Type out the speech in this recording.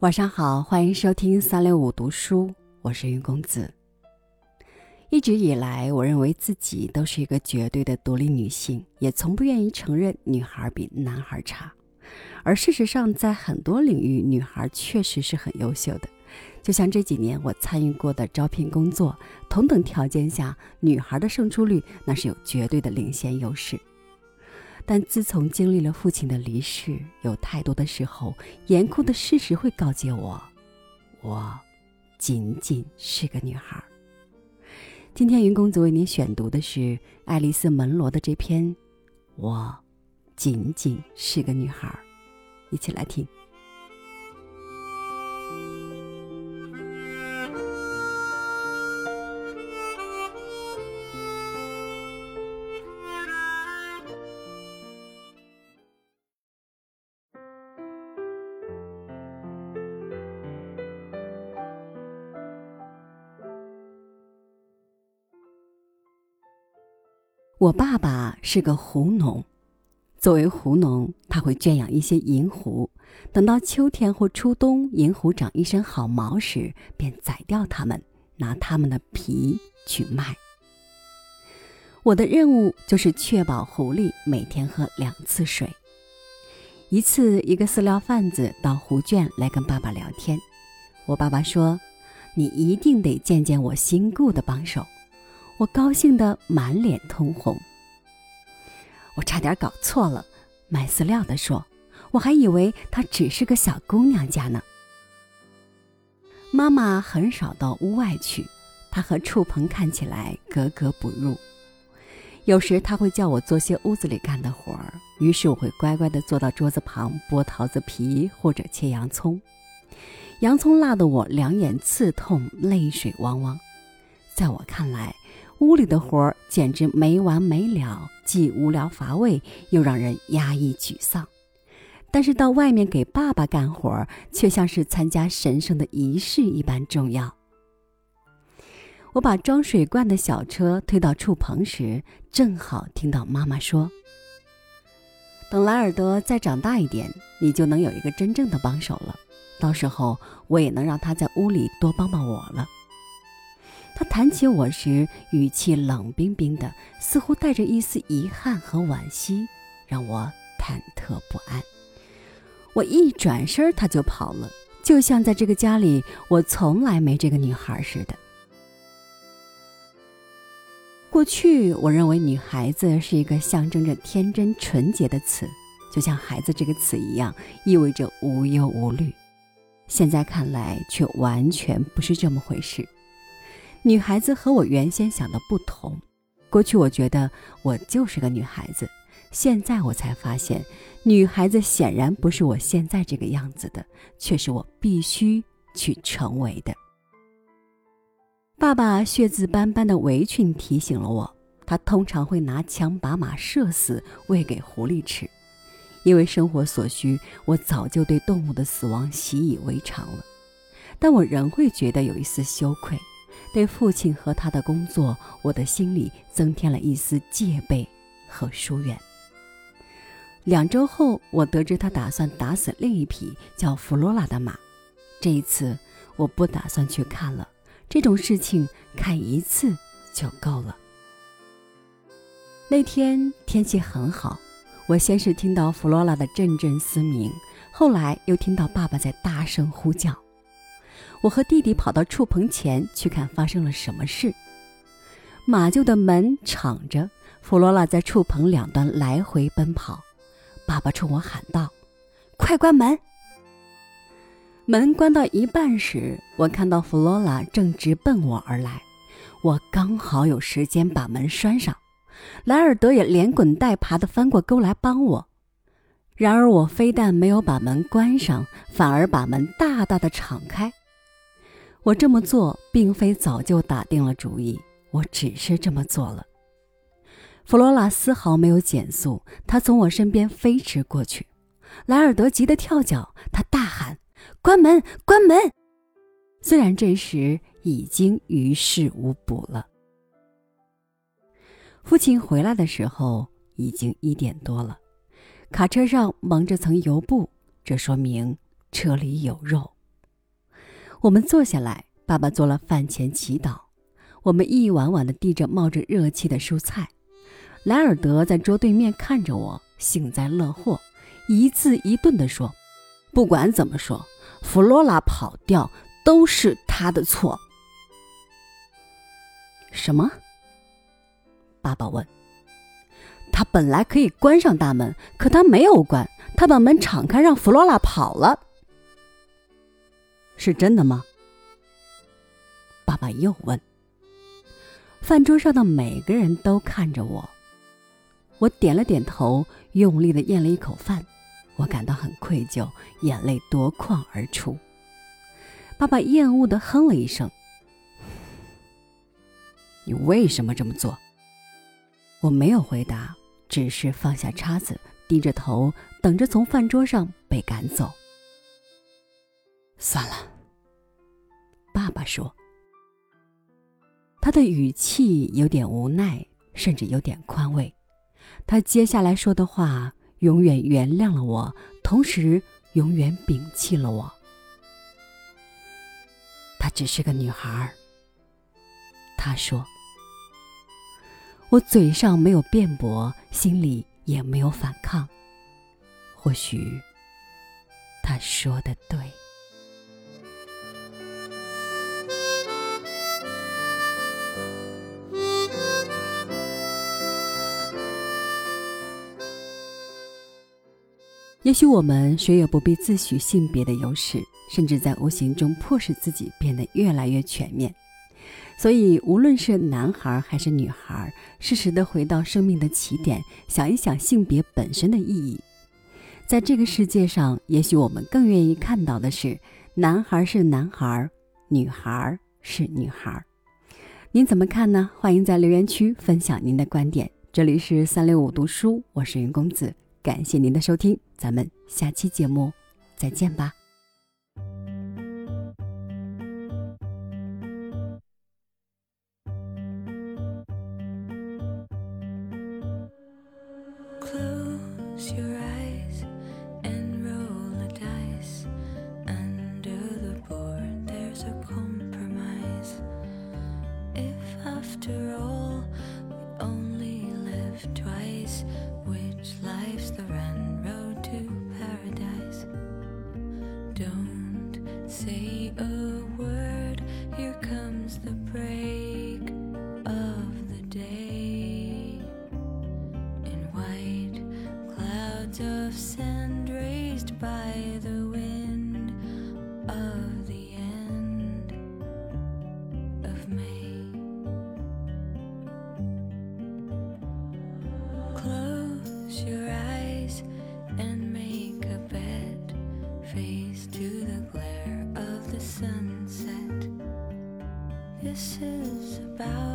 晚上好，欢迎收听三六五读书，我是云公子。一直以来，我认为自己都是一个绝对的独立女性，也从不愿意承认女孩比男孩差。而事实上，在很多领域，女孩确实是很优秀的。就像这几年我参与过的招聘工作，同等条件下，女孩的胜出率那是有绝对的领先优势。但自从经历了父亲的离世，有太多的时候，严酷的事实会告诫我，我仅仅是个女孩。今天云公子为您选读的是爱丽丝·门罗的这篇《我仅仅是个女孩》，一起来听。我爸爸是个胡农，作为胡农，他会圈养一些银狐，等到秋天或初冬，银狐长一身好毛时，便宰掉它们，拿它们的皮去卖。我的任务就是确保狐狸每天喝两次水。一次，一个饲料贩子到狐圈来跟爸爸聊天，我爸爸说：“你一定得见见我新雇的帮手。”我高兴得满脸通红。我差点搞错了，卖饲料的说：“我还以为她只是个小姑娘家呢。”妈妈很少到屋外去，她和触棚看起来格格不入。有时她会叫我做些屋子里干的活儿，于是我会乖乖地坐到桌子旁剥桃子皮或者切洋葱。洋葱辣得我两眼刺痛，泪水汪汪。在我看来，屋里的活儿简直没完没了，既无聊乏味，又让人压抑沮丧。但是到外面给爸爸干活儿，却像是参加神圣的仪式一般重要。我把装水罐的小车推到畜棚时，正好听到妈妈说：“等莱尔德再长大一点，你就能有一个真正的帮手了。到时候我也能让他在屋里多帮帮我了。”他谈起我时，语气冷冰冰的，似乎带着一丝遗憾和惋惜，让我忐忑不安。我一转身，他就跑了，就像在这个家里我从来没这个女孩似的。过去，我认为女孩子是一个象征着天真纯洁的词，就像“孩子”这个词一样，意味着无忧无虑。现在看来，却完全不是这么回事。女孩子和我原先想的不同。过去我觉得我就是个女孩子，现在我才发现，女孩子显然不是我现在这个样子的，却是我必须去成为的。爸爸血渍斑斑的围裙提醒了我，他通常会拿枪把马射死，喂给狐狸吃。因为生活所需，我早就对动物的死亡习以为常了，但我仍会觉得有一丝羞愧。对父亲和他的工作，我的心里增添了一丝戒备和疏远。两周后，我得知他打算打死另一匹叫弗罗拉的马。这一次，我不打算去看了。这种事情看一次就够了。那天天气很好，我先是听到弗罗拉的阵阵嘶鸣，后来又听到爸爸在大声呼叫。我和弟弟跑到畜棚前去看发生了什么事。马厩的门敞着，弗罗拉在畜棚两端来回奔跑。爸爸冲我喊道：“快关门！”门关到一半时，我看到弗罗拉正直奔我而来，我刚好有时间把门拴上。莱尔德也连滚带爬地翻过沟来帮我。然而我非但没有把门关上，反而把门大大的敞开。我这么做并非早就打定了主意，我只是这么做了。弗罗拉丝毫没有减速，她从我身边飞驰过去。莱尔德急得跳脚，他大喊：“关门，关门！”虽然这时已经于事无补了。父亲回来的时候已经一点多了，卡车上蒙着层油布，这说明车里有肉，我们坐下来，爸爸做了饭前祈祷，我们一碗碗的递着冒着热气的蔬菜。莱尔德在桌对面看着我，幸灾乐祸，一字一顿地说：“不管怎么说，弗罗拉跑掉都是他的错。”什么？爸爸问。他本来可以关上大门，可他没有关，他把门敞开，让弗罗拉跑了。是真的吗？爸爸又问。饭桌上的每个人都看着我。我点了点头，用力的咽了一口饭，我感到很愧疚，眼泪夺眶而出。爸爸厌恶的哼了一声：“你为什么这么做？”我没有回答，只是放下叉子，低着头等着从饭桌上被赶走。算了，爸爸说，他的语气有点无奈，甚至有点宽慰。他接下来说的话，永远原谅了我，同时永远摒弃了我。她只是个女孩儿。他说：“我嘴上没有辩驳，心里也没有反抗。或许，他说的对。”也许我们谁也不必自诩性别的优势，甚至在无形中迫使自己变得越来越全面。所以，无论是男孩还是女孩，适时的回到生命的起点，想一想性别本身的意义。在这个世界上，也许我们更愿意看到的是，男孩是男孩，女孩是女孩。您怎么看呢？欢迎在留言区分享您的观点。这里是三六五读书，我是云公子。感谢您的收听，咱们下期节目再见吧。a word, here comes the break of the day. In white clouds of sand raised by the wind of the end of May. This is about